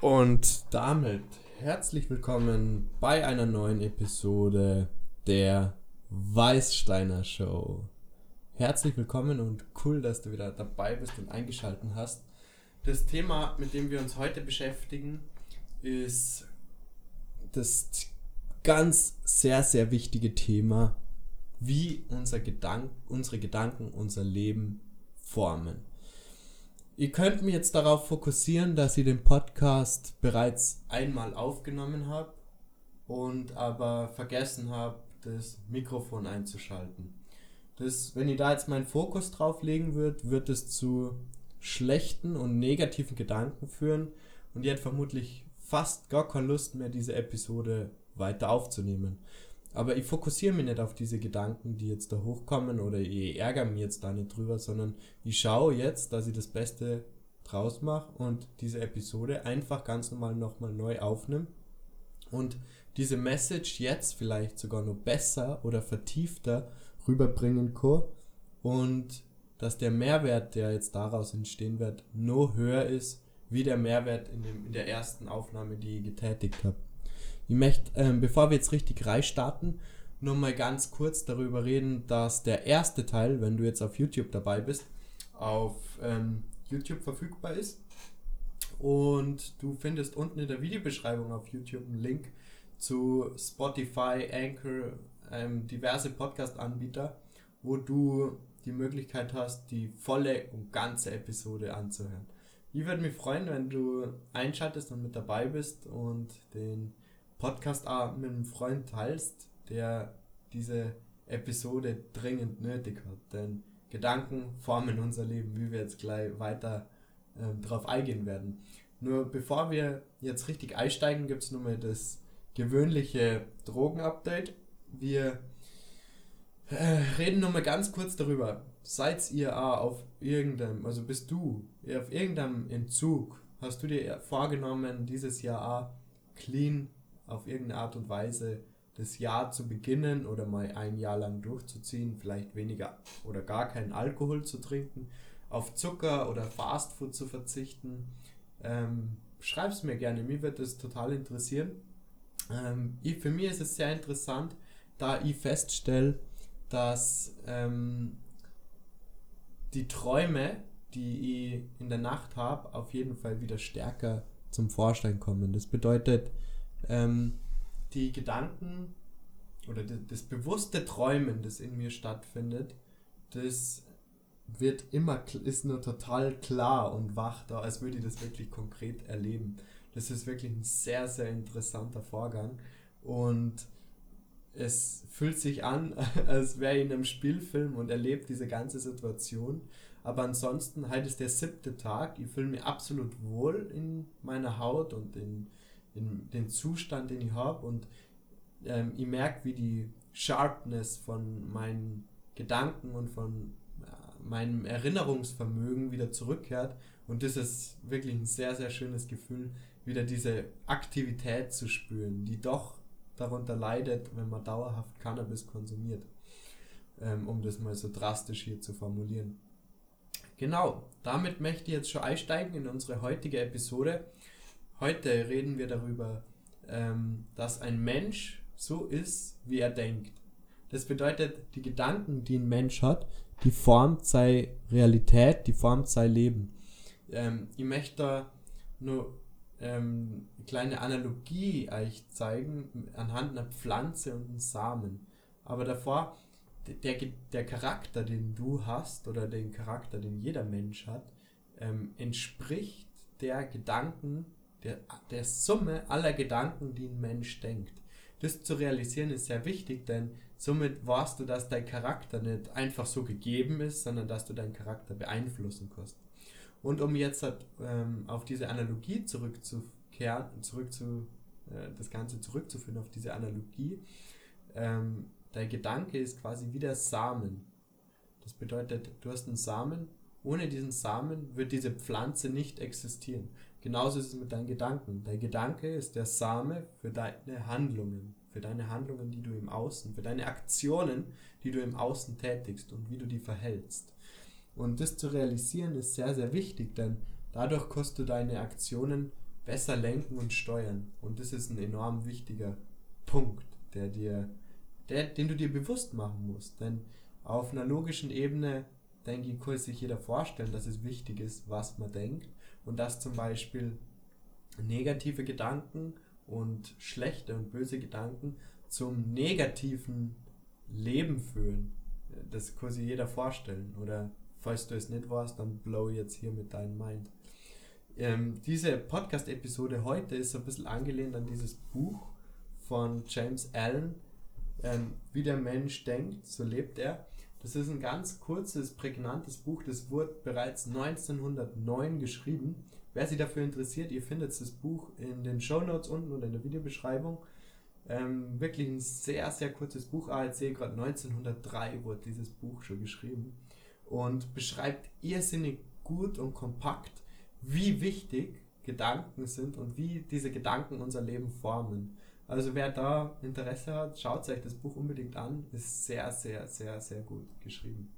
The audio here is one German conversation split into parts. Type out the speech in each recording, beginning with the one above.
Und damit herzlich willkommen bei einer neuen Episode der Weißsteiner Show. Herzlich willkommen und cool, dass du wieder dabei bist und eingeschaltet hast. Das Thema, mit dem wir uns heute beschäftigen, ist das ganz sehr, sehr wichtige Thema, wie unser Gedank unsere Gedanken unser Leben formen. Ihr könnt mich jetzt darauf fokussieren, dass ich den Podcast bereits einmal aufgenommen habe und aber vergessen habe, das Mikrofon einzuschalten. Das, wenn ich da jetzt meinen Fokus drauf legen würde, wird es zu schlechten und negativen Gedanken führen und ich hätte vermutlich fast gar keine Lust mehr, diese Episode weiter aufzunehmen. Aber ich fokussiere mich nicht auf diese Gedanken, die jetzt da hochkommen oder ich ärgere mich jetzt da nicht drüber, sondern ich schaue jetzt, dass ich das Beste draus mache und diese Episode einfach ganz normal nochmal neu aufnehme und diese Message jetzt vielleicht sogar noch besser oder vertiefter rüberbringen kann und dass der Mehrwert, der jetzt daraus entstehen wird, noch höher ist, wie der Mehrwert in, dem, in der ersten Aufnahme, die ich getätigt habe. Ich möchte, ähm, bevor wir jetzt richtig reinstarten, nur mal ganz kurz darüber reden, dass der erste Teil, wenn du jetzt auf YouTube dabei bist, auf ähm, YouTube verfügbar ist. Und du findest unten in der Videobeschreibung auf YouTube einen Link zu Spotify, Anchor, ähm, diverse Podcast-Anbieter, wo du die Möglichkeit hast, die volle und ganze Episode anzuhören. Ich würde mich freuen, wenn du einschaltest und mit dabei bist und den Podcast auch mit einem Freund teilst, der diese Episode dringend nötig hat. Denn Gedanken formen unser Leben, wie wir jetzt gleich weiter äh, drauf eingehen werden. Nur bevor wir jetzt richtig einsteigen, gibt es nochmal das gewöhnliche Drogen-Update. Wir äh, reden nochmal ganz kurz darüber. Seid ihr auf irgendeinem, also bist du auf irgendeinem Entzug, hast du dir vorgenommen, dieses Jahr clean auf irgendeine Art und Weise das Jahr zu beginnen oder mal ein Jahr lang durchzuziehen, vielleicht weniger oder gar keinen Alkohol zu trinken, auf Zucker oder Fastfood zu verzichten. Ähm, es mir gerne, mir wird das total interessieren. Ähm, ich, für mich ist es sehr interessant, da ich feststelle, dass ähm, die Träume, die ich in der Nacht habe, auf jeden Fall wieder stärker zum Vorschein kommen. Das bedeutet, ähm, die Gedanken oder das bewusste Träumen, das in mir stattfindet, das wird immer, ist nur total klar und wach da, als würde ich das wirklich konkret erleben. Das ist wirklich ein sehr, sehr interessanter Vorgang und es fühlt sich an, als wäre ich in einem Spielfilm und erlebt diese ganze Situation. Aber ansonsten, halt ist der siebte Tag. Ich fühle mich absolut wohl in meiner Haut und in, in den Zustand, den ich habe und ähm, ich merke, wie die Sharpness von meinen Gedanken und von äh, meinem Erinnerungsvermögen wieder zurückkehrt und das ist wirklich ein sehr, sehr schönes Gefühl, wieder diese Aktivität zu spüren, die doch darunter leidet, wenn man dauerhaft Cannabis konsumiert, ähm, um das mal so drastisch hier zu formulieren. Genau, damit möchte ich jetzt schon einsteigen in unsere heutige Episode Heute reden wir darüber, ähm, dass ein Mensch so ist, wie er denkt. Das bedeutet, die Gedanken, die ein Mensch hat, die formt seine Realität, die formt sein Leben. Ähm, ich möchte da nur ähm, eine kleine Analogie euch zeigen anhand einer Pflanze und einem Samen. Aber davor, der, der Charakter, den du hast oder den Charakter, den jeder Mensch hat, ähm, entspricht der Gedanken, der, der Summe aller Gedanken, die ein Mensch denkt. Das zu realisieren ist sehr wichtig, denn somit weißt du, dass dein Charakter nicht einfach so gegeben ist, sondern dass du deinen Charakter beeinflussen kannst. Und um jetzt ähm, auf diese Analogie zurückzukehren, zurück zu, äh, das Ganze zurückzuführen auf diese Analogie, ähm, dein Gedanke ist quasi wie der Samen. Das bedeutet, du hast einen Samen, ohne diesen Samen wird diese Pflanze nicht existieren. Genauso ist es mit deinen Gedanken. Dein Gedanke ist der Same für deine Handlungen, für deine Handlungen, die du im Außen, für deine Aktionen, die du im Außen tätigst und wie du die verhältst. Und das zu realisieren ist sehr, sehr wichtig, denn dadurch kannst du deine Aktionen besser lenken und steuern. Und das ist ein enorm wichtiger Punkt, der dir, der, den du dir bewusst machen musst. Denn auf einer logischen Ebene, denke ich, kann sich jeder vorstellen, dass es wichtig ist, was man denkt. Und dass zum Beispiel negative Gedanken und schlechte und böse Gedanken zum negativen Leben führen. Das kann sich jeder vorstellen. Oder falls du es nicht warst, dann blow jetzt hier mit deinem Mind. Ähm, diese Podcast-Episode heute ist so ein bisschen angelehnt an dieses Buch von James Allen, ähm, Wie der Mensch denkt, so lebt er. Das ist ein ganz kurzes, prägnantes Buch, das wurde bereits 1909 geschrieben. Wer sich dafür interessiert, ihr findet das Buch in den Show Notes unten oder in der Videobeschreibung. Ähm, wirklich ein sehr, sehr kurzes Buch. Ah, jetzt sehe gerade 1903 wurde dieses Buch schon geschrieben und beschreibt irrsinnig gut und kompakt, wie wichtig Gedanken sind und wie diese Gedanken unser Leben formen. Also wer da Interesse hat, schaut euch das Buch unbedingt an. Ist sehr, sehr, sehr, sehr gut geschrieben.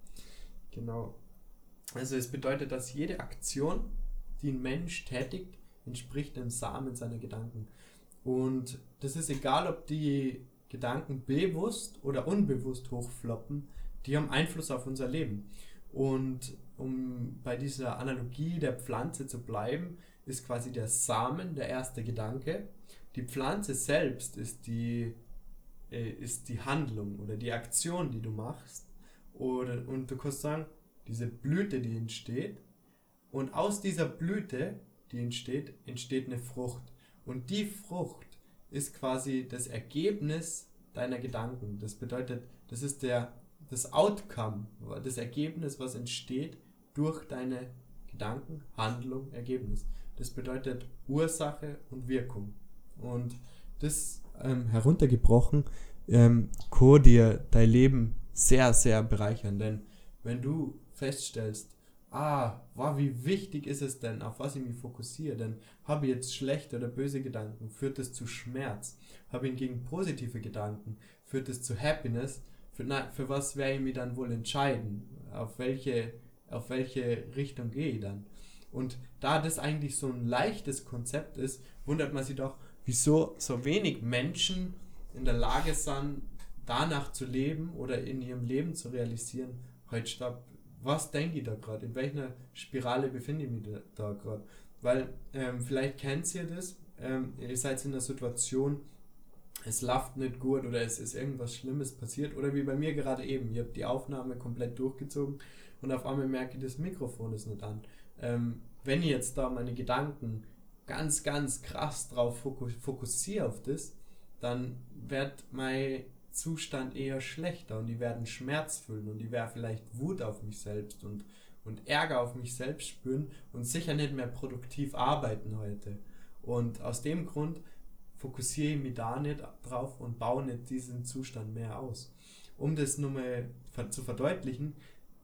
Genau. Also es bedeutet, dass jede Aktion, die ein Mensch tätigt, entspricht dem Samen seiner Gedanken. Und das ist egal, ob die Gedanken bewusst oder unbewusst hochfloppen, die haben Einfluss auf unser Leben. Und um bei dieser Analogie der Pflanze zu bleiben, ist quasi der Samen der erste Gedanke. Die Pflanze selbst ist die, äh, ist die Handlung oder die Aktion, die du machst. Oder, und du kannst sagen, diese Blüte, die entsteht, und aus dieser Blüte, die entsteht, entsteht eine Frucht. Und die Frucht ist quasi das Ergebnis deiner Gedanken. Das bedeutet, das ist der, das Outcome, das Ergebnis, was entsteht durch deine Gedanken, Handlung, Ergebnis. Das bedeutet Ursache und Wirkung. Und das ähm, heruntergebrochen ähm, kann dir dein Leben sehr, sehr bereichern. Denn wenn du feststellst, ah, wow, wie wichtig ist es denn, auf was ich mich fokussiere, denn habe ich jetzt schlechte oder böse Gedanken, führt es zu Schmerz, habe ich hingegen positive Gedanken, führt es zu Happiness, für, na, für was werde ich mich dann wohl entscheiden, auf welche, auf welche Richtung gehe ich dann. Und da das eigentlich so ein leichtes Konzept ist, wundert man sich doch, wieso so wenig Menschen in der Lage sind, danach zu leben oder in ihrem Leben zu realisieren, heute stopp, was denke ich da gerade, in welcher Spirale befinde ich mich da, da gerade. Weil ähm, vielleicht kennt ihr das, ähm, ihr seid in einer Situation, es läuft nicht gut oder es ist irgendwas Schlimmes passiert oder wie bei mir gerade eben, ich habe die Aufnahme komplett durchgezogen und auf einmal merke ich, das Mikrofon ist nicht an. Ähm, wenn ich jetzt da meine Gedanken ganz, ganz krass drauf fokussiere auf das, dann wird mein Zustand eher schlechter und die werden Schmerz fühlen und die werden vielleicht Wut auf mich selbst und, und Ärger auf mich selbst spüren und sicher nicht mehr produktiv arbeiten heute. Und aus dem Grund fokussiere ich mich da nicht drauf und baue nicht diesen Zustand mehr aus. Um das nur mal zu verdeutlichen,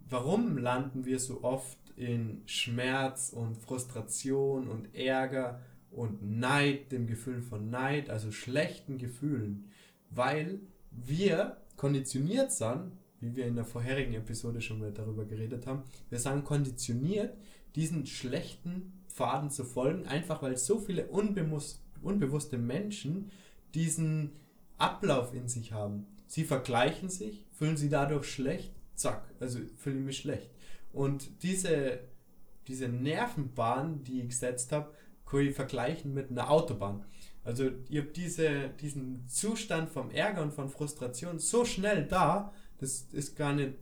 warum landen wir so oft in Schmerz und Frustration und Ärger und Neid, dem Gefühl von Neid, also schlechten Gefühlen, weil wir konditioniert sind, wie wir in der vorherigen Episode schon mal darüber geredet haben, wir sind konditioniert, diesen schlechten Pfaden zu folgen, einfach weil so viele unbewusst, unbewusste Menschen diesen Ablauf in sich haben. Sie vergleichen sich, fühlen sie dadurch schlecht, zack, also fühle ich mich schlecht. Und diese, diese Nervenbahn, die ich gesetzt habe, kann ich vergleichen mit einer Autobahn. Also ihr habt diese, diesen Zustand vom Ärger und von Frustration so schnell da, das ist gar nicht,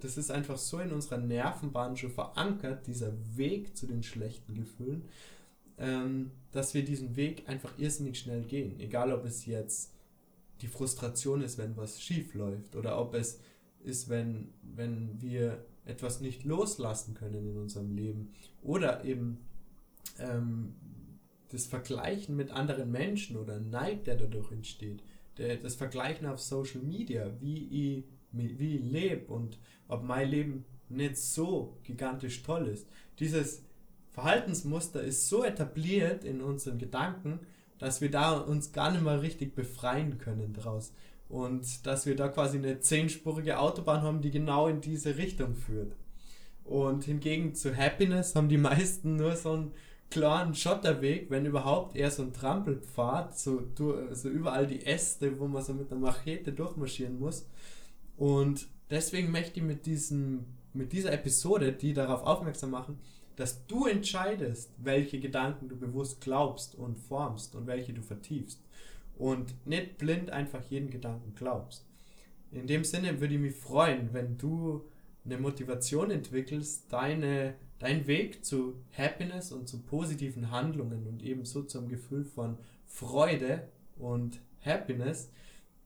das ist einfach so in unserer Nervenbahn schon verankert, dieser Weg zu den schlechten Gefühlen, ähm, dass wir diesen Weg einfach irrsinnig schnell gehen. Egal ob es jetzt die Frustration ist, wenn was schief läuft oder ob es ist, wenn, wenn wir etwas nicht loslassen können in unserem Leben oder eben ähm, das Vergleichen mit anderen Menschen oder Neid, der dadurch entsteht, der, das Vergleichen auf Social Media, wie ich, wie ich lebe und ob mein Leben nicht so gigantisch toll ist. Dieses Verhaltensmuster ist so etabliert in unseren Gedanken, dass wir da uns gar nicht mal richtig befreien können daraus. Und dass wir da quasi eine zehnspurige Autobahn haben, die genau in diese Richtung führt. Und hingegen zu Happiness haben die meisten nur so ein klaren Schotterweg, wenn überhaupt eher so ein Trampelpfad, so, so überall die Äste, wo man so mit einer Machete durchmarschieren muss. Und deswegen möchte ich mit, diesem, mit dieser Episode, die darauf aufmerksam machen, dass du entscheidest, welche Gedanken du bewusst glaubst und formst und welche du vertiefst. Und nicht blind einfach jeden Gedanken glaubst. In dem Sinne würde ich mich freuen, wenn du eine Motivation entwickelst, deine, deinen Weg zu Happiness und zu positiven Handlungen und ebenso zum Gefühl von Freude und Happiness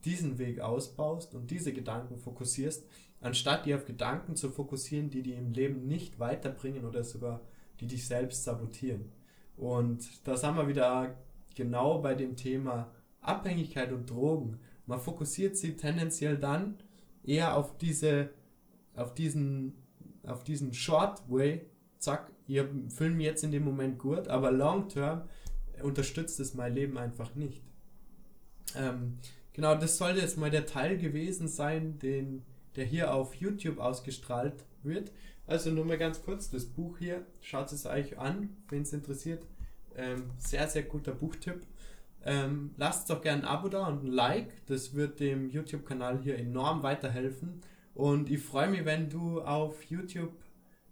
diesen Weg ausbaust und diese Gedanken fokussierst, anstatt dir auf Gedanken zu fokussieren, die dir im Leben nicht weiterbringen oder sogar die dich selbst sabotieren. Und da sind wir wieder genau bei dem Thema Abhängigkeit und Drogen. Man fokussiert sie tendenziell dann eher auf diese, auf diesen, auf diesen Short Way, zack, ihr mich jetzt in dem Moment gut, aber long term unterstützt es mein Leben einfach nicht. Ähm, genau, das sollte jetzt mal der Teil gewesen sein, den, der hier auf YouTube ausgestrahlt wird. Also nur mal ganz kurz, das Buch hier, schaut es euch an, wenn es interessiert. Ähm, sehr, sehr guter Buchtipp. Ähm, lasst doch gerne ein Abo da und ein Like. Das wird dem YouTube-Kanal hier enorm weiterhelfen. Und ich freue mich, wenn du auf YouTube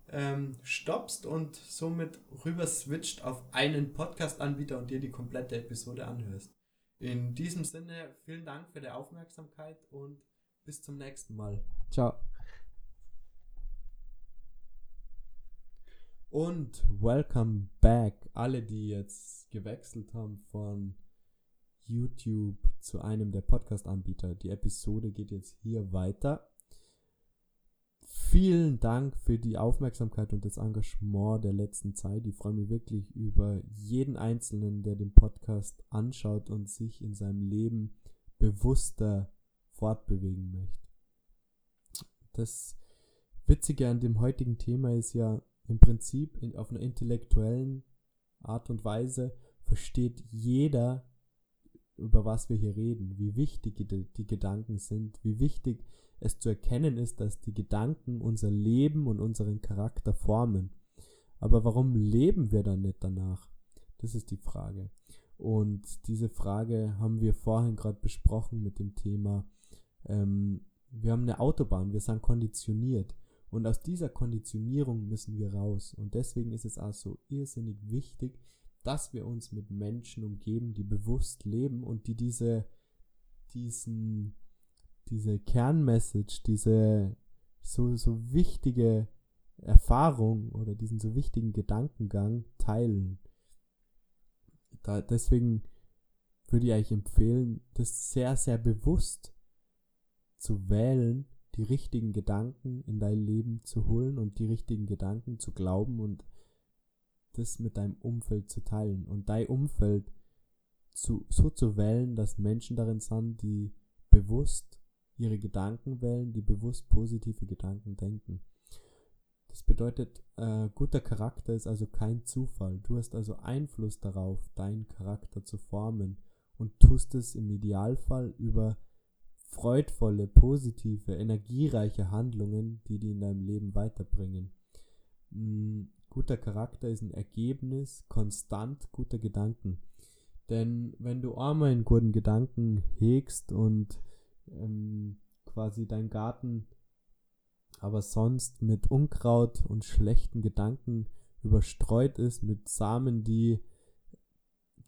ähm, stoppst und somit rüber switcht auf einen Podcast-Anbieter und dir die komplette Episode anhörst. In diesem Sinne, vielen Dank für die Aufmerksamkeit und bis zum nächsten Mal. Ciao. Und welcome back, alle, die jetzt gewechselt haben von YouTube zu einem der Podcast-Anbieter. Die Episode geht jetzt hier weiter. Vielen Dank für die Aufmerksamkeit und das Engagement der letzten Zeit. Ich freue mich wirklich über jeden Einzelnen, der den Podcast anschaut und sich in seinem Leben bewusster fortbewegen möchte. Das Witzige an dem heutigen Thema ist ja im Prinzip in, auf einer intellektuellen Art und Weise versteht jeder über was wir hier reden, wie wichtig die, die Gedanken sind, wie wichtig es zu erkennen ist, dass die Gedanken unser Leben und unseren Charakter formen. Aber warum leben wir dann nicht danach? Das ist die Frage. Und diese Frage haben wir vorhin gerade besprochen mit dem Thema, ähm, wir haben eine Autobahn, wir sind konditioniert. Und aus dieser Konditionierung müssen wir raus. Und deswegen ist es auch so irrsinnig wichtig, dass wir uns mit Menschen umgeben, die bewusst leben und die diese, diesen, diese Kernmessage, diese so, so wichtige Erfahrung oder diesen so wichtigen Gedankengang teilen. Da, deswegen würde ich euch empfehlen, das sehr, sehr bewusst zu wählen, die richtigen Gedanken in dein Leben zu holen und die richtigen Gedanken zu glauben und das mit deinem Umfeld zu teilen und dein Umfeld zu, so zu wählen, dass Menschen darin sind, die bewusst ihre Gedanken wählen, die bewusst positive Gedanken denken. Das bedeutet, äh, guter Charakter ist also kein Zufall. Du hast also Einfluss darauf, deinen Charakter zu formen und tust es im Idealfall über freudvolle, positive, energiereiche Handlungen, die dich in deinem Leben weiterbringen. Guter Charakter ist ein Ergebnis konstant guter Gedanken. Denn wenn du einmal einen guten Gedanken hegst und ähm, quasi dein Garten aber sonst mit Unkraut und schlechten Gedanken überstreut ist, mit Samen, die,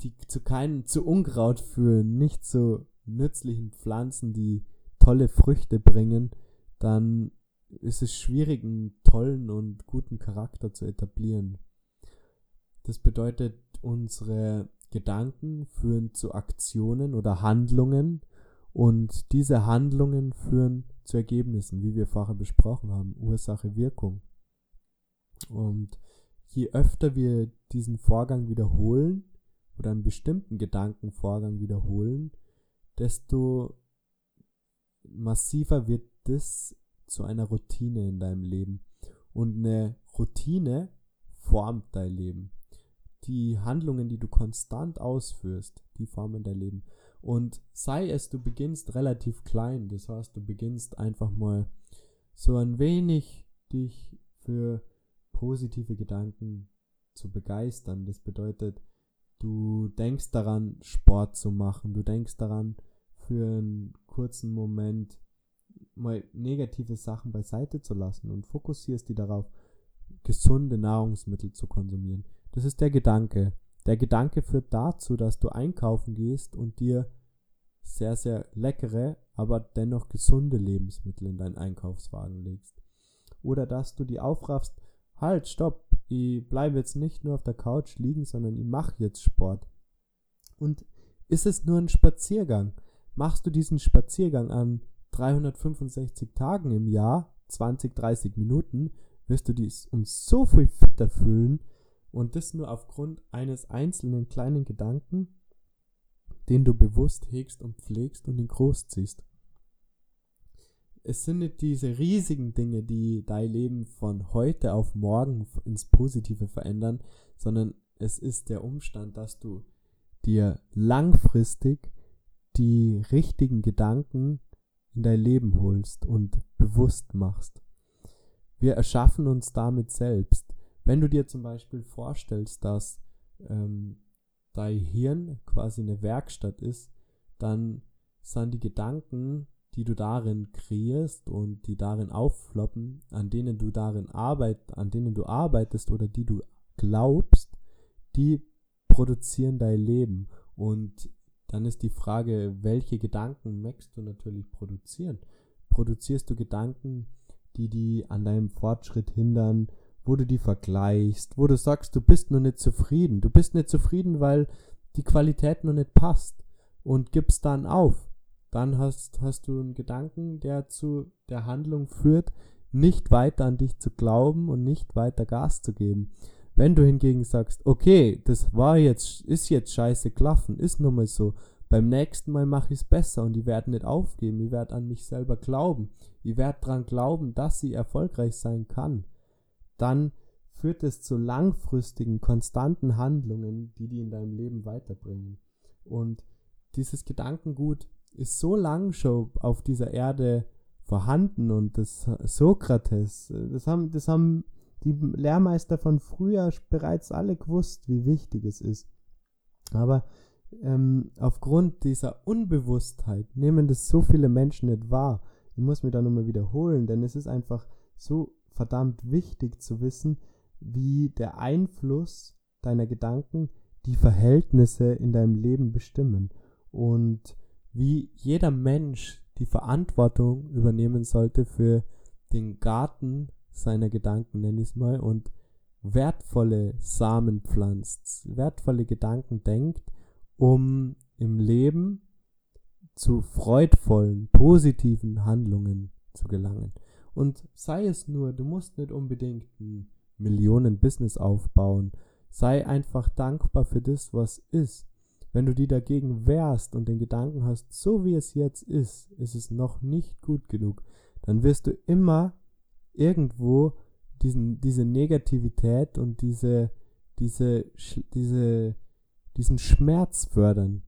die zu keinen, zu Unkraut führen, nicht zu nützlichen Pflanzen, die tolle Früchte bringen, dann ist es schwierig, einen tollen und guten Charakter zu etablieren. Das bedeutet, unsere Gedanken führen zu Aktionen oder Handlungen und diese Handlungen führen zu Ergebnissen, wie wir vorher besprochen haben, Ursache, Wirkung. Und je öfter wir diesen Vorgang wiederholen oder einen bestimmten Gedankenvorgang wiederholen, desto massiver wird das zu einer Routine in deinem Leben. Und eine Routine formt dein Leben. Die Handlungen, die du konstant ausführst, die formen dein Leben. Und sei es, du beginnst relativ klein, das heißt, du beginnst einfach mal so ein wenig dich für positive Gedanken zu begeistern. Das bedeutet, du denkst daran, Sport zu machen. Du denkst daran, für einen kurzen Moment mal negative Sachen beiseite zu lassen und fokussierst die darauf, gesunde Nahrungsmittel zu konsumieren. Das ist der Gedanke. Der Gedanke führt dazu, dass du einkaufen gehst und dir sehr, sehr leckere, aber dennoch gesunde Lebensmittel in deinen Einkaufswagen legst. Oder dass du die aufraffst, halt, stopp, ich bleibe jetzt nicht nur auf der Couch liegen, sondern ich mache jetzt Sport. Und ist es nur ein Spaziergang? Machst du diesen Spaziergang an 365 Tagen im Jahr, 20, 30 Minuten, wirst du dies uns so viel fitter fühlen und das nur aufgrund eines einzelnen kleinen Gedanken, den du bewusst hegst und pflegst und ihn großziehst. Es sind nicht diese riesigen Dinge, die dein Leben von heute auf morgen ins Positive verändern, sondern es ist der Umstand, dass du dir langfristig die richtigen Gedanken in dein Leben holst und bewusst machst. Wir erschaffen uns damit selbst. Wenn du dir zum Beispiel vorstellst, dass ähm, dein Hirn quasi eine Werkstatt ist, dann sind die Gedanken, die du darin kreierst und die darin auffloppen, an denen du darin arbeit, an denen du arbeitest oder die du glaubst, die produzieren dein Leben. Und dann ist die Frage, welche Gedanken möchtest du natürlich produzieren? Produzierst du Gedanken, die die an deinem Fortschritt hindern, wo du die vergleichst, wo du sagst, du bist nur nicht zufrieden. Du bist nicht zufrieden, weil die Qualität nur nicht passt und gibst dann auf. Dann hast, hast du einen Gedanken, der zu der Handlung führt, nicht weiter an dich zu glauben und nicht weiter Gas zu geben. Wenn du hingegen sagst, okay, das war jetzt, ist jetzt scheiße klaffen, ist nun mal so, beim nächsten Mal mache ich es besser und ich werde nicht aufgeben, ich werde an mich selber glauben, ich werde daran glauben, dass sie erfolgreich sein kann. Dann führt es zu langfristigen, konstanten Handlungen, die die in deinem Leben weiterbringen. Und dieses Gedankengut ist so lang schon auf dieser Erde vorhanden und das Sokrates, das haben, das haben die Lehrmeister von früher bereits alle gewusst, wie wichtig es ist. Aber ähm, aufgrund dieser Unbewusstheit nehmen das so viele Menschen nicht wahr. Ich muss mir da nochmal wiederholen, denn es ist einfach so verdammt wichtig zu wissen, wie der Einfluss deiner Gedanken die Verhältnisse in deinem Leben bestimmen und wie jeder Mensch die Verantwortung übernehmen sollte für den Garten seiner Gedanken, nenne ich es mal, und wertvolle Samen pflanzt, wertvolle Gedanken denkt, um im Leben zu freudvollen, positiven Handlungen zu gelangen. Und sei es nur, du musst nicht unbedingt ein Millionen-Business aufbauen. Sei einfach dankbar für das, was ist. Wenn du die dagegen wehrst und den Gedanken hast, so wie es jetzt ist, ist es noch nicht gut genug, dann wirst du immer irgendwo diesen, diese Negativität und diese, diese, diese, diesen Schmerz fördern.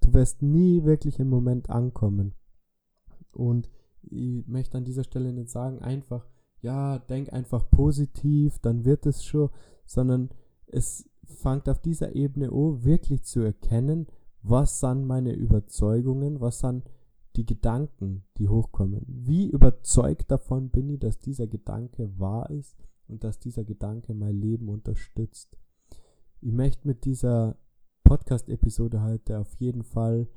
Du wirst nie wirklich im Moment ankommen. Und ich möchte an dieser Stelle nicht sagen, einfach, ja, denk einfach positiv, dann wird es schon, sondern es fängt auf dieser Ebene an, wirklich zu erkennen, was sind meine Überzeugungen, was sind die Gedanken, die hochkommen. Wie überzeugt davon bin ich, dass dieser Gedanke wahr ist und dass dieser Gedanke mein Leben unterstützt. Ich möchte mit dieser Podcast-Episode heute auf jeden Fall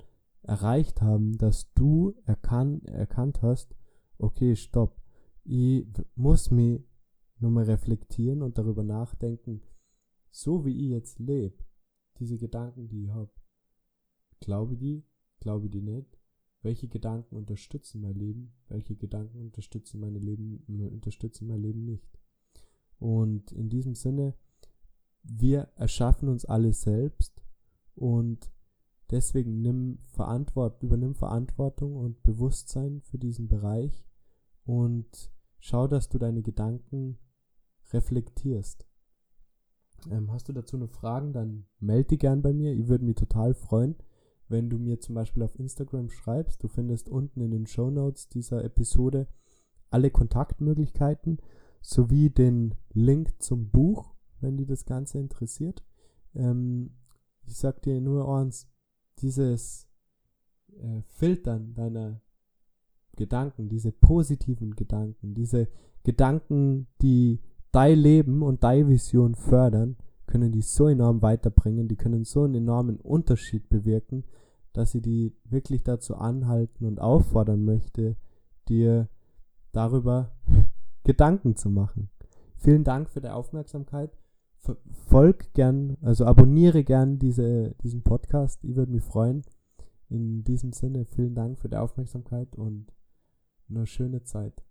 erreicht haben, dass du erkan erkannt hast, okay, stopp, ich muss mich nochmal reflektieren und darüber nachdenken, so wie ich jetzt lebe, diese Gedanken, die ich habe, glaube ich die, glaube ich die nicht, welche Gedanken unterstützen mein Leben, welche Gedanken unterstützen meine Leben, unterstützen mein Leben nicht. Und in diesem Sinne, wir erschaffen uns alle selbst und Deswegen nimm Verantwort, übernimm Verantwortung und Bewusstsein für diesen Bereich und schau, dass du deine Gedanken reflektierst. Ähm, hast du dazu noch Fragen, dann melde dich gern bei mir. Ich würde mich total freuen, wenn du mir zum Beispiel auf Instagram schreibst. Du findest unten in den Show Notes dieser Episode alle Kontaktmöglichkeiten sowie den Link zum Buch, wenn die das Ganze interessiert. Ähm, ich sag dir nur eins, dieses äh, Filtern deiner Gedanken, diese positiven Gedanken, diese Gedanken, die dein Leben und deine Vision fördern, können die so enorm weiterbringen, die können so einen enormen Unterschied bewirken, dass ich die wirklich dazu anhalten und auffordern möchte, dir darüber Gedanken zu machen. Vielen Dank für die Aufmerksamkeit. Folg gern, also abonniere gern diese, diesen Podcast. Ich würde mich freuen. In diesem Sinne, vielen Dank für die Aufmerksamkeit und eine schöne Zeit.